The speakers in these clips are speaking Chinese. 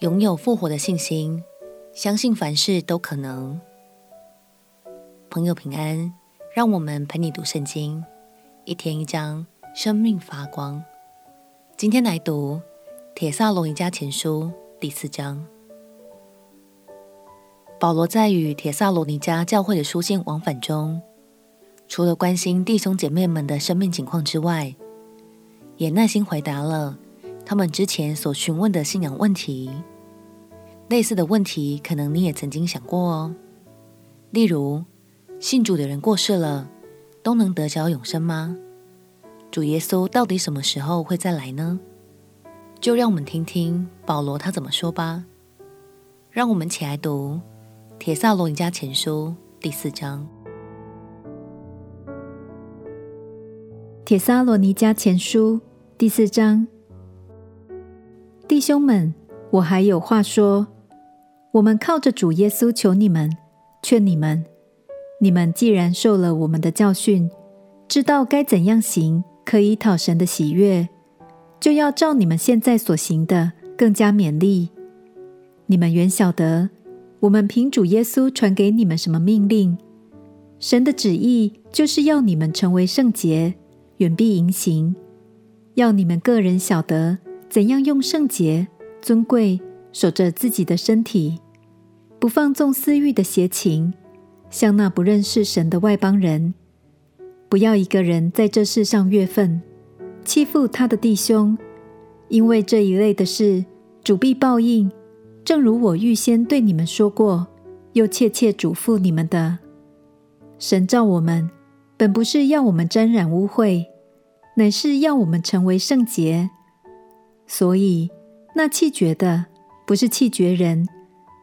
拥有复活的信心，相信凡事都可能。朋友平安，让我们陪你读圣经，一天一章，生命发光。今天来读《铁萨罗尼迦前书》第四章。保罗在与铁萨罗尼迦教会的书信往返中，除了关心弟兄姐妹们的生命情况之外，也耐心回答了他们之前所询问的信仰问题。类似的问题，可能你也曾经想过哦。例如，信主的人过世了，都能得着永生吗？主耶稣到底什么时候会再来呢？就让我们听听保罗他怎么说吧。让我们起来读《铁萨罗尼迦前书》第四章。《铁萨罗尼迦前书》第四章，弟兄们，我还有话说。我们靠着主耶稣求你们，劝你们：你们既然受了我们的教训，知道该怎样行，可以讨神的喜悦，就要照你们现在所行的更加勉励。你们原晓得，我们凭主耶稣传给你们什么命令？神的旨意就是要你们成为圣洁。远避淫行，要你们个人晓得怎样用圣洁、尊贵守着自己的身体，不放纵私欲的邪情，像那不认识神的外邦人。不要一个人在这世上怨愤，欺负他的弟兄，因为这一类的事，主必报应。正如我预先对你们说过，又切切嘱咐你们的。神召我们。本不是要我们沾染污秽，乃是要我们成为圣洁。所以那气绝的，不是气绝人，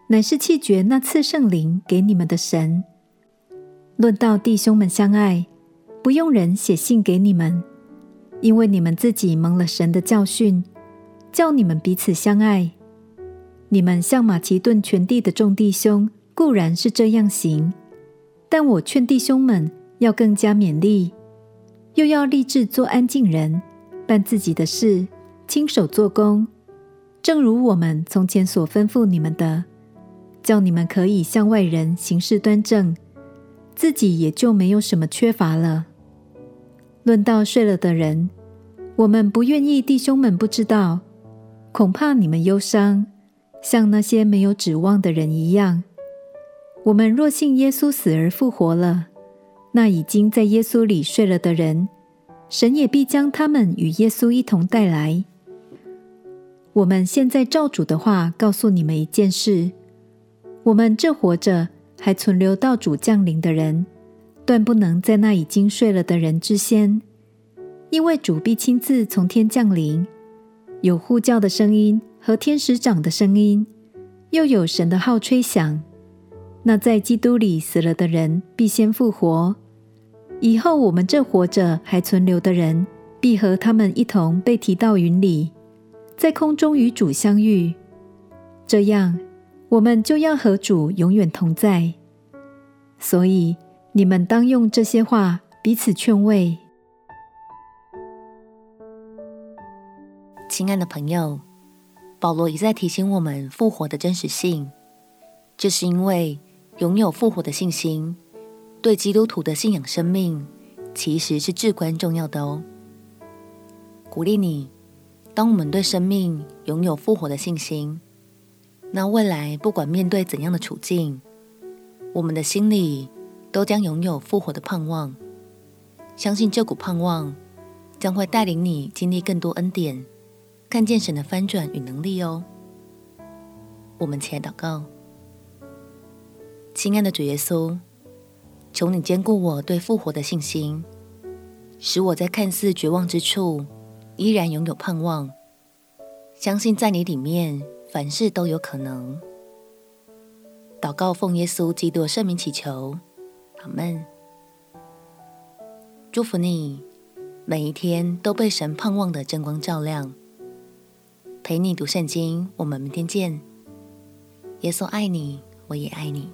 乃是气绝那赐圣灵给你们的神。论到弟兄们相爱，不用人写信给你们，因为你们自己蒙了神的教训，叫你们彼此相爱。你们像马其顿全地的众弟兄固然是这样行，但我劝弟兄们。要更加勉励，又要立志做安静人，办自己的事，亲手做工，正如我们从前所吩咐你们的，叫你们可以向外人行事端正，自己也就没有什么缺乏了。论到睡了的人，我们不愿意弟兄们不知道，恐怕你们忧伤，像那些没有指望的人一样。我们若信耶稣死而复活了。那已经在耶稣里睡了的人，神也必将他们与耶稣一同带来。我们现在照主的话告诉你们一件事：我们这活着还存留到主降临的人，断不能在那已经睡了的人之先，因为主必亲自从天降临，有呼叫的声音和天使长的声音，又有神的号吹响。那在基督里死了的人必先复活。以后，我们这活着还存留的人，必和他们一同被提到云里，在空中与主相遇。这样，我们就要和主永远同在。所以，你们当用这些话彼此劝慰。亲爱的朋友，保罗一再提醒我们复活的真实性，这是因为拥有复活的信心。对基督徒的信仰生命，其实是至关重要的哦。鼓励你，当我们对生命拥有复活的信心，那未来不管面对怎样的处境，我们的心里都将拥有复活的盼望。相信这股盼望将会带领你经历更多恩典，看见神的翻转与能力哦。我们起来祷告，亲爱的主耶稣。求你坚固我对复活的信心，使我在看似绝望之处，依然拥有盼望，相信在你里面凡事都有可能。祷告奉耶稣基督圣名祈求，阿门。祝福你，每一天都被神盼望的真光照亮。陪你读圣经，我们明天见。耶稣爱你，我也爱你。